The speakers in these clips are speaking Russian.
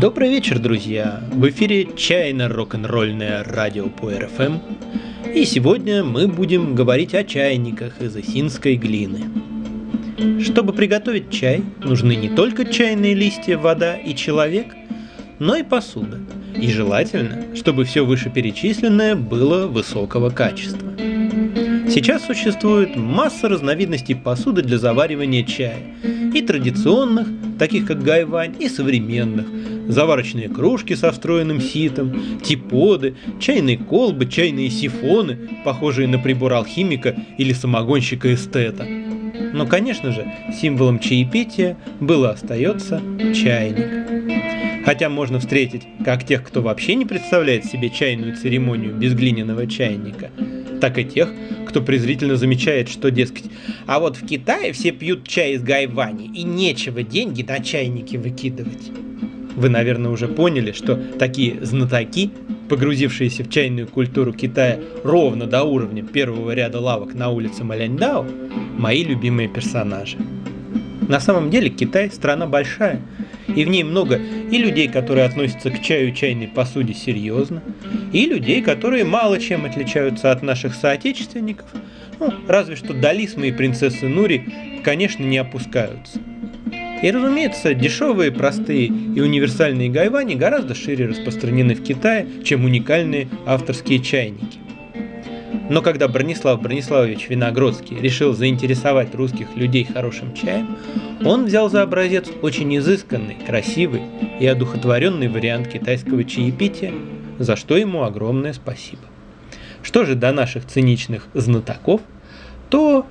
Добрый вечер, друзья! В эфире чайно-рок-н-ролльное радио по РФМ. И сегодня мы будем говорить о чайниках из осинской глины. Чтобы приготовить чай, нужны не только чайные листья, вода и человек, но и посуда. И желательно, чтобы все вышеперечисленное было высокого качества. Сейчас существует масса разновидностей посуды для заваривания чая. И традиционных, таких как гайвань, и современных, заварочные кружки со встроенным ситом, типоды, чайные колбы, чайные сифоны, похожие на прибор алхимика или самогонщика-эстета. Но, конечно же, символом чаепития было остается чайник. Хотя можно встретить как тех, кто вообще не представляет себе чайную церемонию без глиняного чайника, так и тех, кто презрительно замечает, что, дескать, а вот в Китае все пьют чай из гайвани, и нечего деньги на чайники выкидывать. Вы, наверное, уже поняли, что такие знатоки, погрузившиеся в чайную культуру Китая ровно до уровня первого ряда лавок на улице Маляньдао, мои любимые персонажи. На самом деле Китай страна большая, и в ней много и людей, которые относятся к чаю и чайной посуде серьезно, и людей, которые мало чем отличаются от наших соотечественников, ну, разве что Далисмы и принцессы Нури, конечно, не опускаются – и, разумеется, дешевые, простые и универсальные гайвани гораздо шире распространены в Китае, чем уникальные авторские чайники. Но когда Бронислав Брониславович Виногродский решил заинтересовать русских людей хорошим чаем, он взял за образец очень изысканный, красивый и одухотворенный вариант китайского чаепития, за что ему огромное спасибо. Что же до наших циничных знатоков – то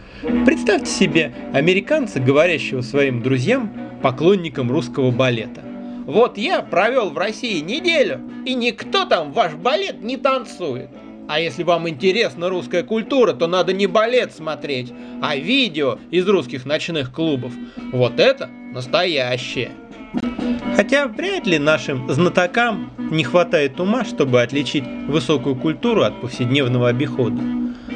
представьте себе американца, говорящего своим друзьям, поклонникам русского балета. Вот я провел в России неделю, и никто там ваш балет не танцует. А если вам интересна русская культура, то надо не балет смотреть, а видео из русских ночных клубов. Вот это настоящее. Хотя вряд ли нашим знатокам не хватает ума, чтобы отличить высокую культуру от повседневного обихода.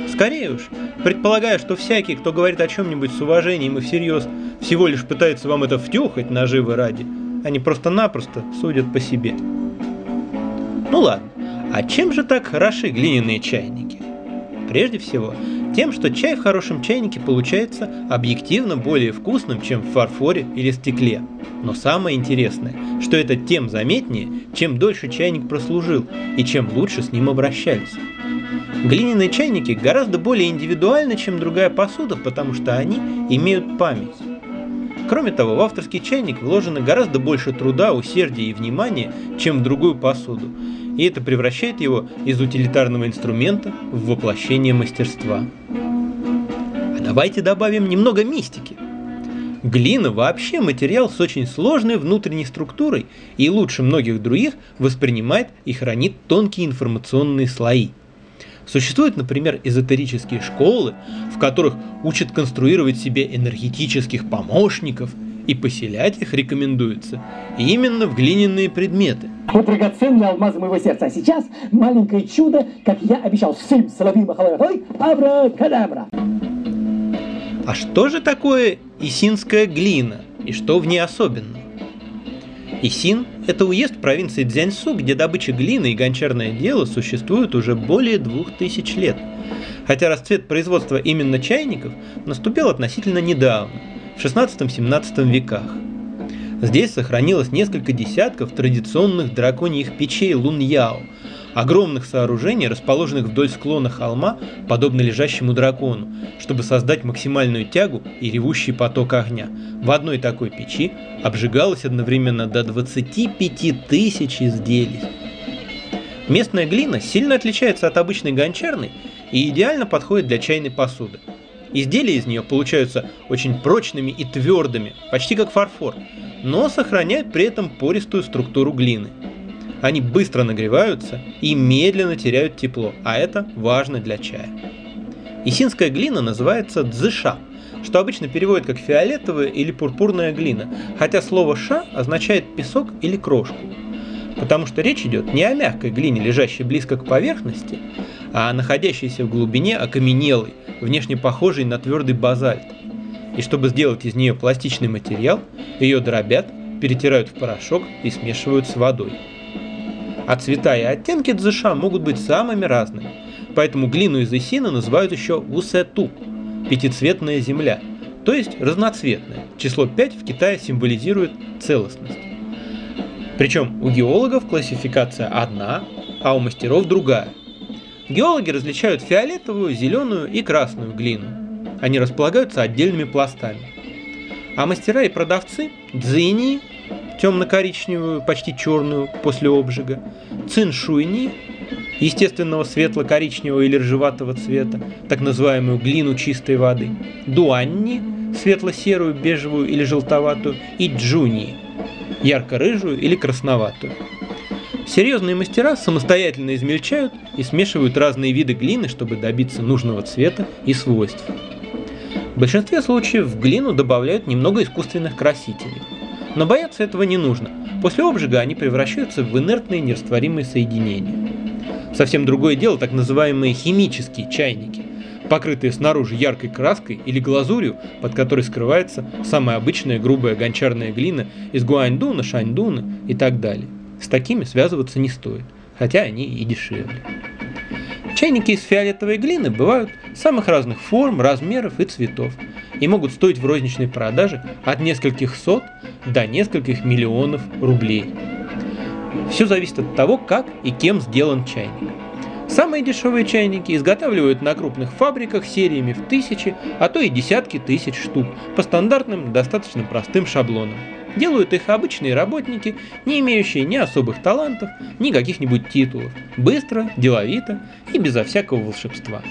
Скорее уж, предполагаю, что всякий, кто говорит о чем-нибудь с уважением и всерьез, всего лишь пытается вам это втюхать наживы ради, они просто-напросто судят по себе. Ну ладно, а чем же так хороши глиняные чайники? Прежде всего, тем, что чай в хорошем чайнике получается объективно более вкусным, чем в фарфоре или стекле. Но самое интересное, что это тем заметнее, чем дольше чайник прослужил и чем лучше с ним обращались. Глиняные чайники гораздо более индивидуальны, чем другая посуда, потому что они имеют память. Кроме того, в авторский чайник вложено гораздо больше труда, усердия и внимания, чем в другую посуду, и это превращает его из утилитарного инструмента в воплощение мастерства. А давайте добавим немного мистики. Глина вообще материал с очень сложной внутренней структурой и лучше многих других воспринимает и хранит тонкие информационные слои – Существуют, например, эзотерические школы, в которых учат конструировать себе энергетических помощников, и поселять их рекомендуется именно в глиняные предметы. Вот драгоценные алмазы моего сердца. А сейчас маленькое чудо, как я обещал, сым соловьим охолотой, абракадабра. А что же такое исинская глина и что в ней особенного? Исин – это уезд провинции Дзяньсу, где добыча глины и гончарное дело существуют уже более двух тысяч лет. Хотя расцвет производства именно чайников наступил относительно недавно, в 16-17 веках. Здесь сохранилось несколько десятков традиционных драконьих печей луньяо, огромных сооружений, расположенных вдоль склона холма, подобно лежащему дракону, чтобы создать максимальную тягу и ревущий поток огня. В одной такой печи обжигалось одновременно до 25 тысяч изделий. Местная глина сильно отличается от обычной гончарной и идеально подходит для чайной посуды. Изделия из нее получаются очень прочными и твердыми, почти как фарфор, но сохраняют при этом пористую структуру глины. Они быстро нагреваются и медленно теряют тепло, а это важно для чая. Исинская глина называется дзыша, что обычно переводят как фиолетовая или пурпурная глина, хотя слово «ша» означает песок или крошку. Потому что речь идет не о мягкой глине, лежащей близко к поверхности, а находящийся в глубине окаменелый, внешне похожий на твердый базальт. И чтобы сделать из нее пластичный материал, ее дробят, перетирают в порошок и смешивают с водой. А цвета и оттенки дзыша могут быть самыми разными, поэтому глину из эсина называют еще усету – пятицветная земля, то есть разноцветная. Число 5 в Китае символизирует целостность. Причем у геологов классификация одна, а у мастеров другая. Геологи различают фиолетовую, зеленую и красную глину. Они располагаются отдельными пластами. А мастера и продавцы – дзини, темно-коричневую, почти черную после обжига, циншуйни, естественного светло-коричневого или ржеватого цвета, так называемую глину чистой воды, дуанни, светло-серую, бежевую или желтоватую, и джуни, ярко-рыжую или красноватую. Серьезные мастера самостоятельно измельчают и смешивают разные виды глины, чтобы добиться нужного цвета и свойств. В большинстве случаев в глину добавляют немного искусственных красителей. Но бояться этого не нужно. После обжига они превращаются в инертные нерастворимые соединения. Совсем другое дело так называемые химические чайники, покрытые снаружи яркой краской или глазурью, под которой скрывается самая обычная грубая гончарная глина из гуаньдуна, шаньдуна и так далее. С такими связываться не стоит, хотя они и дешевле. Чайники из фиолетовой глины бывают самых разных форм, размеров и цветов и могут стоить в розничной продаже от нескольких сот до нескольких миллионов рублей. Все зависит от того, как и кем сделан чайник. Самые дешевые чайники изготавливают на крупных фабриках сериями в тысячи, а то и десятки тысяч штук по стандартным, достаточно простым шаблонам. Делают их обычные работники, не имеющие ни особых талантов, ни каких-нибудь титулов. Быстро, деловито и безо всякого волшебства.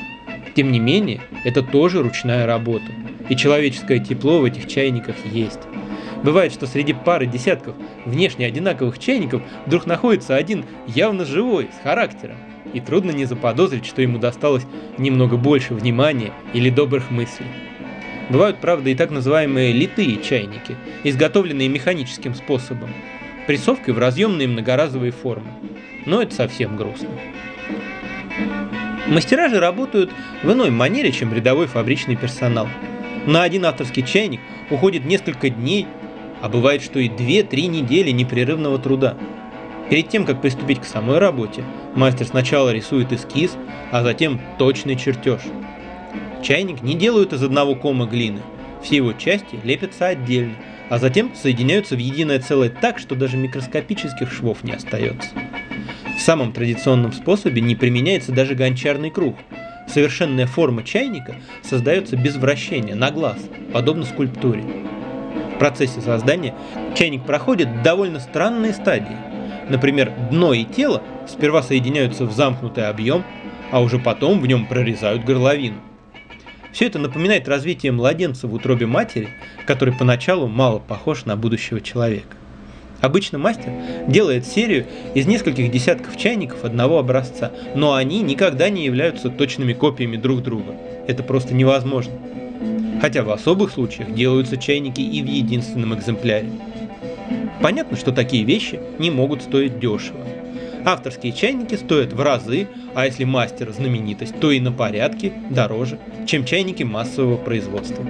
Тем не менее, это тоже ручная работа, и человеческое тепло в этих чайниках есть. Бывает, что среди пары десятков внешне одинаковых чайников вдруг находится один явно живой, с характером и трудно не заподозрить, что ему досталось немного больше внимания или добрых мыслей. Бывают, правда, и так называемые литые чайники, изготовленные механическим способом, прессовкой в разъемные многоразовые формы. Но это совсем грустно. Мастера же работают в иной манере, чем рядовой фабричный персонал. На один авторский чайник уходит несколько дней, а бывает, что и 2-3 недели непрерывного труда – Перед тем, как приступить к самой работе, мастер сначала рисует эскиз, а затем точный чертеж. Чайник не делают из одного кома глины. Все его части лепятся отдельно, а затем соединяются в единое целое так, что даже микроскопических швов не остается. В самом традиционном способе не применяется даже гончарный круг. Совершенная форма чайника создается без вращения, на глаз, подобно скульптуре. В процессе создания чайник проходит довольно странные стадии – Например, дно и тело сперва соединяются в замкнутый объем, а уже потом в нем прорезают горловину. Все это напоминает развитие младенца в утробе матери, который поначалу мало похож на будущего человека. Обычно мастер делает серию из нескольких десятков чайников одного образца, но они никогда не являются точными копиями друг друга. Это просто невозможно. Хотя в особых случаях делаются чайники и в единственном экземпляре. Понятно, что такие вещи не могут стоить дешево. Авторские чайники стоят в разы, а если мастер знаменитость, то и на порядке дороже, чем чайники массового производства.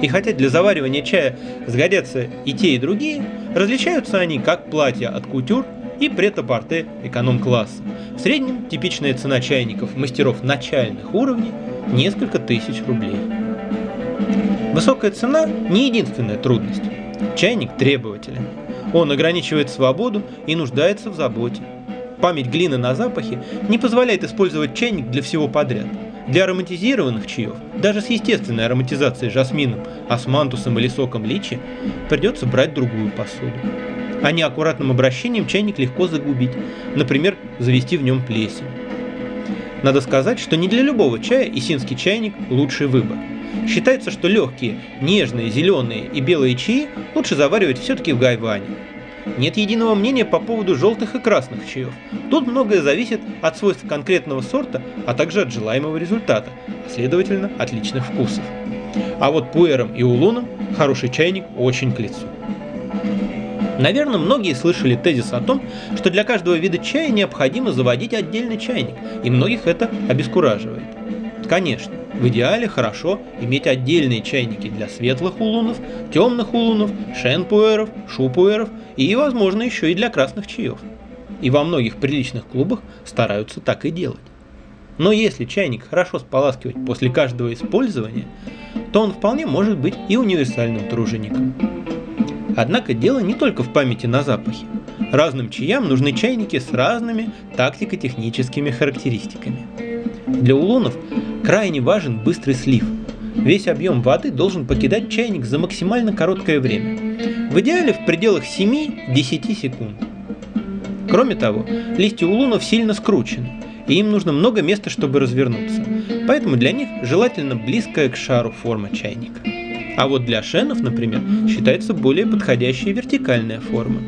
И хотя для заваривания чая сгодятся и те, и другие, различаются они как платья от кутюр и претапорте эконом-класса. В среднем типичная цена чайников мастеров начальных уровней – несколько тысяч рублей. Высокая цена – не единственная трудность. Чайник требователен. Он ограничивает свободу и нуждается в заботе. Память глины на запахе не позволяет использовать чайник для всего подряд. Для ароматизированных чаев, даже с естественной ароматизацией жасмином, османтусом или соком личи, придется брать другую посуду. А неаккуратным обращением чайник легко загубить, например, завести в нем плесень. Надо сказать, что не для любого чая исинский чайник – лучший выбор – Считается, что легкие, нежные, зеленые и белые чаи лучше заваривать все-таки в гайване. Нет единого мнения по поводу желтых и красных чаев. Тут многое зависит от свойств конкретного сорта, а также от желаемого результата, а следовательно от личных вкусов. А вот пуэром и улуном хороший чайник очень к лицу. Наверное, многие слышали тезис о том, что для каждого вида чая необходимо заводить отдельный чайник, и многих это обескураживает. Конечно, в идеале хорошо иметь отдельные чайники для светлых улунов, темных улунов, шенпуэров, шупуэров и, возможно, еще и для красных чаев. И во многих приличных клубах стараются так и делать. Но если чайник хорошо споласкивать после каждого использования, то он вполне может быть и универсальным тружеником. Однако дело не только в памяти на запахи. Разным чаям нужны чайники с разными тактико-техническими характеристиками. Для улунов крайне важен быстрый слив. Весь объем воды должен покидать чайник за максимально короткое время. В идеале в пределах 7-10 секунд. Кроме того, листья улунов сильно скручены, и им нужно много места, чтобы развернуться. Поэтому для них желательно близкая к шару форма чайника. А вот для шенов, например, считается более подходящая вертикальная форма.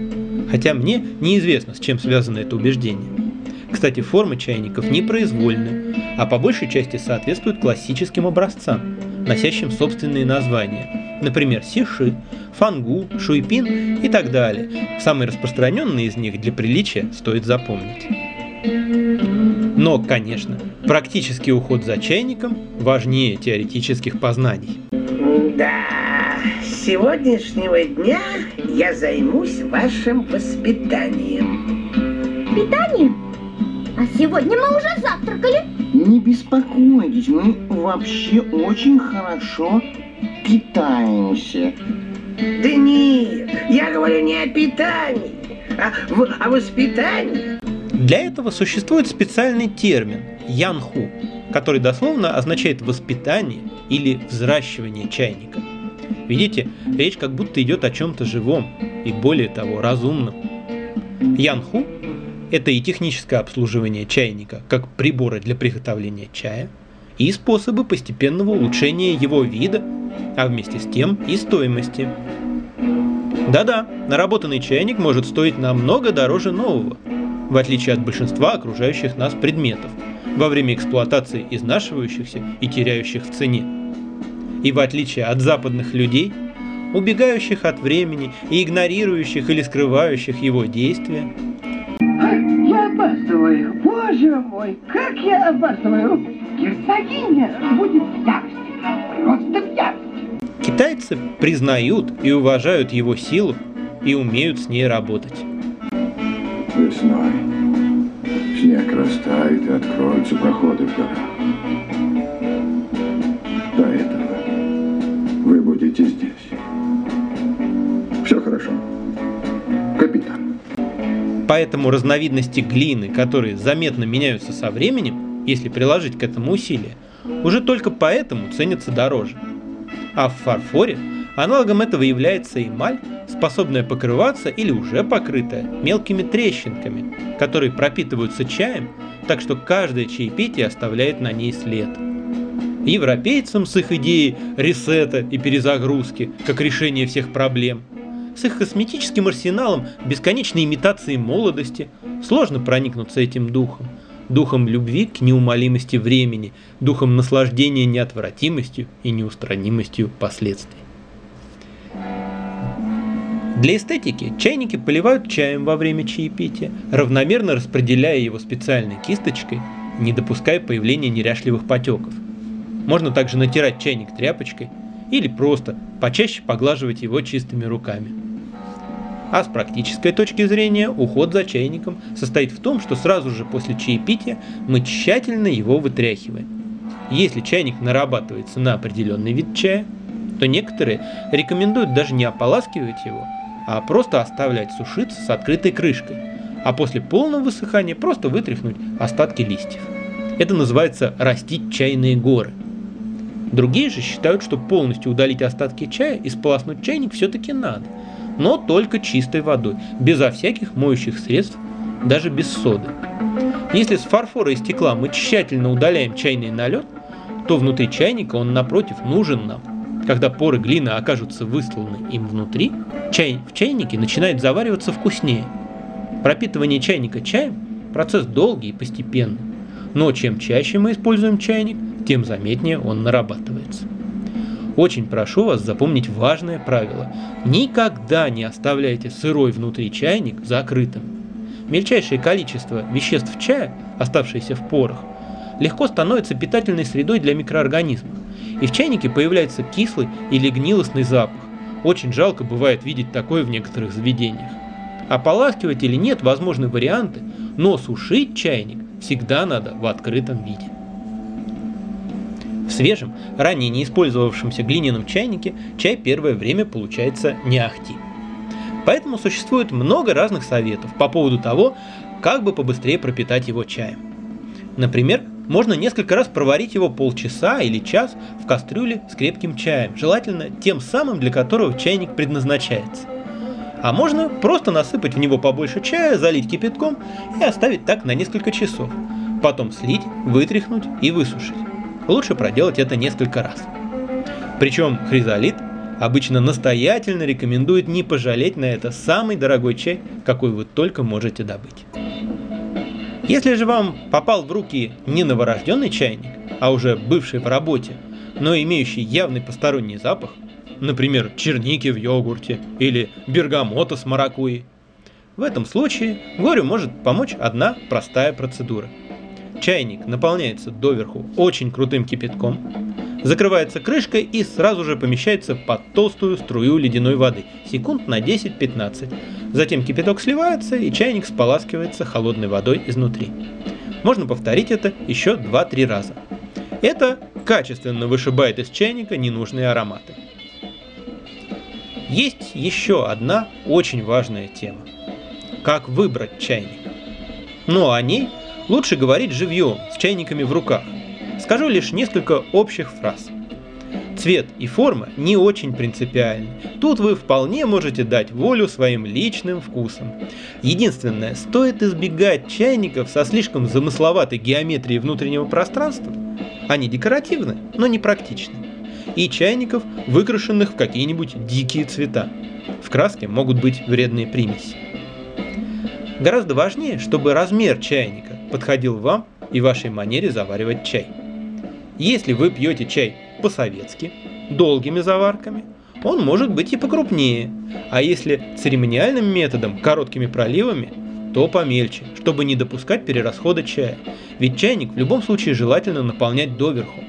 Хотя мне неизвестно, с чем связано это убеждение. Кстати, формы чайников непроизвольны, а по большей части соответствуют классическим образцам, носящим собственные названия. Например, сиши, фангу, шуйпин и так далее. Самые распространенные из них для приличия стоит запомнить. Но, конечно, практический уход за чайником важнее теоретических познаний. Да, с сегодняшнего дня я займусь вашим воспитанием. Питанием? А сегодня мы уже завтракали. Не беспокойтесь, мы вообще очень хорошо питаемся. Да нет, я говорю не о питании, а в, о воспитании. Для этого существует специальный термин – янху, который дословно означает «воспитание» или «взращивание чайника». Видите, речь как будто идет о чем-то живом и более того разумном. Янху – это и техническое обслуживание чайника, как приборы для приготовления чая, и способы постепенного улучшения его вида, а вместе с тем и стоимости. Да-да, наработанный чайник может стоить намного дороже нового – в отличие от большинства окружающих нас предметов, во время эксплуатации изнашивающихся и теряющих в цене. И в отличие от западных людей, убегающих от времени и игнорирующих или скрывающих его действия, я опаздываю. Боже мой, как я опаздываю. Герцогиня будет в ярости. Просто в ярости. Китайцы признают и уважают его силу и умеют с ней работать. Весной снег растает и откроются проходы в горах. Поэтому разновидности глины, которые заметно меняются со временем, если приложить к этому усилия, уже только поэтому ценятся дороже. А в фарфоре аналогом этого является эмаль, способная покрываться или уже покрытая мелкими трещинками, которые пропитываются чаем, так что каждое чаепитие оставляет на ней след. Европейцам с их идеей ресета и перезагрузки, как решение всех проблем, с их косметическим арсеналом бесконечной имитации молодости, сложно проникнуться этим духом, духом любви к неумолимости времени, духом наслаждения неотвратимостью и неустранимостью последствий. Для эстетики чайники поливают чаем во время чаепития, равномерно распределяя его специальной кисточкой, не допуская появления неряшливых потеков. Можно также натирать чайник тряпочкой или просто почаще поглаживать его чистыми руками. А с практической точки зрения уход за чайником состоит в том, что сразу же после чаепития мы тщательно его вытряхиваем. Если чайник нарабатывается на определенный вид чая, то некоторые рекомендуют даже не ополаскивать его, а просто оставлять сушиться с открытой крышкой, а после полного высыхания просто вытряхнуть остатки листьев. Это называется растить чайные горы. Другие же считают, что полностью удалить остатки чая и сполоснуть чайник все-таки надо, но только чистой водой, безо всяких моющих средств, даже без соды. Если с фарфора и стекла мы тщательно удаляем чайный налет, то внутри чайника он напротив нужен нам – когда поры глины окажутся высланы им внутри, чай в чайнике начинает завариваться вкуснее. Пропитывание чайника чаем – процесс долгий и постепенный. Но чем чаще мы используем чайник, тем заметнее он нарабатывается. Очень прошу вас запомнить важное правило. Никогда не оставляйте сырой внутри чайник закрытым. Мельчайшее количество веществ чая, оставшееся в порах, легко становится питательной средой для микроорганизмов, и в чайнике появляется кислый или гнилостный запах. Очень жалко бывает видеть такое в некоторых заведениях. Ополаскивать или нет возможны варианты, но сушить чайник всегда надо в открытом виде. В свежем, ранее не использовавшемся глиняном чайнике чай первое время получается не ахти. Поэтому существует много разных советов по поводу того, как бы побыстрее пропитать его чаем. Например, можно несколько раз проварить его полчаса или час в кастрюле с крепким чаем, желательно тем самым, для которого чайник предназначается. А можно просто насыпать в него побольше чая, залить кипятком и оставить так на несколько часов. Потом слить, вытряхнуть и высушить лучше проделать это несколько раз. Причем хризолит обычно настоятельно рекомендует не пожалеть на это самый дорогой чай, какой вы только можете добыть. Если же вам попал в руки не новорожденный чайник, а уже бывший в работе, но имеющий явный посторонний запах, например, черники в йогурте или бергамота с маракуйей, в этом случае горю может помочь одна простая процедура – Чайник наполняется доверху очень крутым кипятком, закрывается крышкой и сразу же помещается под толстую струю ледяной воды, секунд на 10-15. Затем кипяток сливается и чайник споласкивается холодной водой изнутри. Можно повторить это еще 2-3 раза. Это качественно вышибает из чайника ненужные ароматы. Есть еще одна очень важная тема. Как выбрать чайник? Но о ней Лучше говорить живьем, с чайниками в руках. Скажу лишь несколько общих фраз. Цвет и форма не очень принципиальны. Тут вы вполне можете дать волю своим личным вкусам. Единственное, стоит избегать чайников со слишком замысловатой геометрией внутреннего пространства. Они декоративны, но не практичны. И чайников, выкрашенных в какие-нибудь дикие цвета. В краске могут быть вредные примеси. Гораздо важнее, чтобы размер чайника подходил вам и вашей манере заваривать чай. Если вы пьете чай по-советски, долгими заварками, он может быть и покрупнее, а если церемониальным методом, короткими проливами, то помельче, чтобы не допускать перерасхода чая, ведь чайник в любом случае желательно наполнять доверху.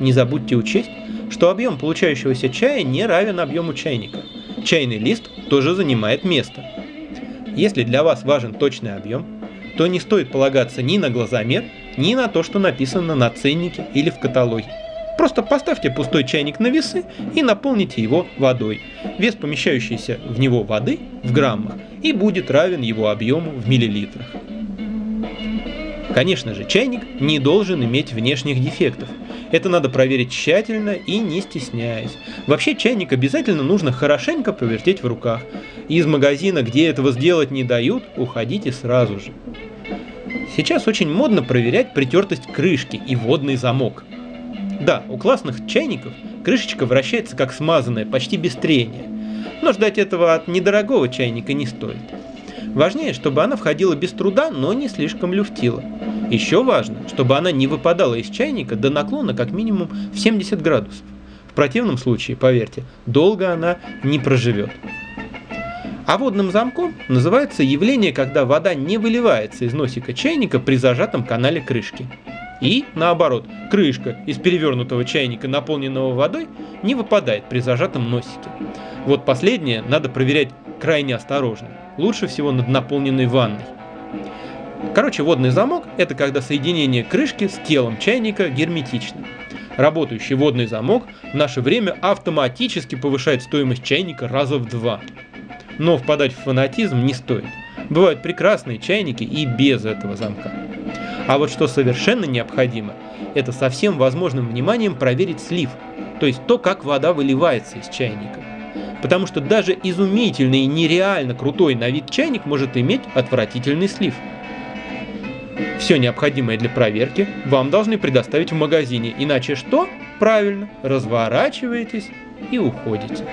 Не забудьте учесть, что объем получающегося чая не равен объему чайника. Чайный лист тоже занимает место. Если для вас важен точный объем, то не стоит полагаться ни на глазомер, ни на то, что написано на ценнике или в каталоге. Просто поставьте пустой чайник на весы и наполните его водой. Вес помещающейся в него воды в граммах и будет равен его объему в миллилитрах. Конечно же, чайник не должен иметь внешних дефектов. Это надо проверить тщательно и не стесняясь. Вообще чайник обязательно нужно хорошенько повертеть в руках. Из магазина, где этого сделать не дают, уходите сразу же. Сейчас очень модно проверять притертость крышки и водный замок. Да, у классных чайников крышечка вращается как смазанная, почти без трения. Но ждать этого от недорогого чайника не стоит. Важнее, чтобы она входила без труда, но не слишком люфтила. Еще важно, чтобы она не выпадала из чайника до наклона как минимум в 70 градусов. В противном случае, поверьте, долго она не проживет. А водным замком называется явление, когда вода не выливается из носика чайника при зажатом канале крышки. И, наоборот, крышка из перевернутого чайника, наполненного водой, не выпадает при зажатом носике. Вот последнее надо проверять крайне осторожно. Лучше всего над наполненной ванной. Короче, водный замок – это когда соединение крышки с телом чайника герметично. Работающий водный замок в наше время автоматически повышает стоимость чайника раза в два но впадать в фанатизм не стоит. Бывают прекрасные чайники и без этого замка. А вот что совершенно необходимо, это со всем возможным вниманием проверить слив, то есть то, как вода выливается из чайника. Потому что даже изумительный и нереально крутой на вид чайник может иметь отвратительный слив. Все необходимое для проверки вам должны предоставить в магазине, иначе что? Правильно, разворачиваетесь и уходите.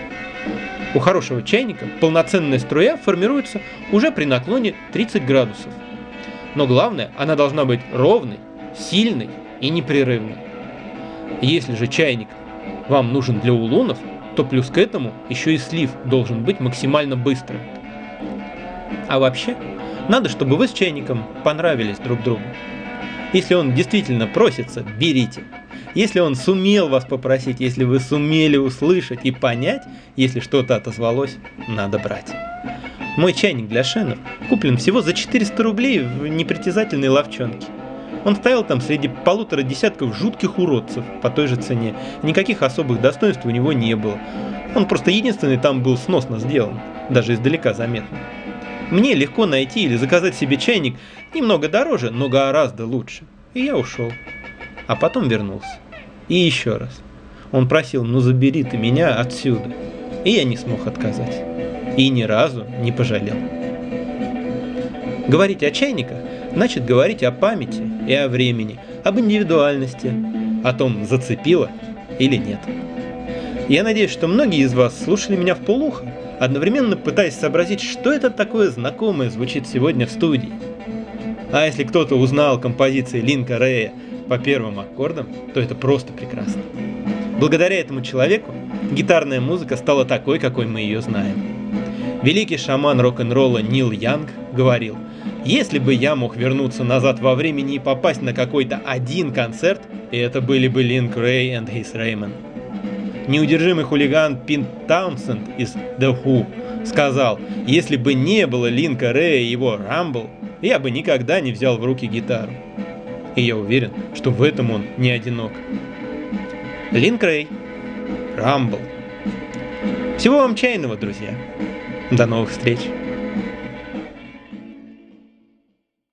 У хорошего чайника полноценная струя формируется уже при наклоне 30 градусов. Но главное, она должна быть ровной, сильной и непрерывной. Если же чайник вам нужен для улунов, то плюс к этому еще и слив должен быть максимально быстрым. А вообще, надо, чтобы вы с чайником понравились друг другу. Если он действительно просится, берите. Если он сумел вас попросить, если вы сумели услышать и понять, если что-то отозвалось, надо брать. Мой чайник для шенов куплен всего за 400 рублей в непритязательной ловчонке. Он стоял там среди полутора десятков жутких уродцев по той же цене. Никаких особых достоинств у него не было. Он просто единственный там был сносно сделан, даже издалека заметно. Мне легко найти или заказать себе чайник немного дороже, но гораздо лучше. И я ушел. А потом вернулся. И еще раз. Он просил, ну забери ты меня отсюда. И я не смог отказать. И ни разу не пожалел. Говорить о чайниках значит говорить о памяти и о времени, об индивидуальности, о том, зацепило или нет. Я надеюсь, что многие из вас слушали меня в полухо, одновременно пытаясь сообразить, что это такое знакомое звучит сегодня в студии. А если кто-то узнал композиции Линка Рэя по первым аккордам, то это просто прекрасно. Благодаря этому человеку гитарная музыка стала такой, какой мы ее знаем. Великий шаман рок-н-ролла Нил Янг говорил, если бы я мог вернуться назад во времени и попасть на какой-то один концерт, это были бы Линк Рэй и His Rayman. Неудержимый хулиган Пин Таунсенд из The Who сказал, если бы не было Линка Рэя и его Рамбл, я бы никогда не взял в руки гитару. И я уверен, что в этом он не одинок. Линк Рэй, Рамбл. Всего вам чайного, друзья. До новых встреч.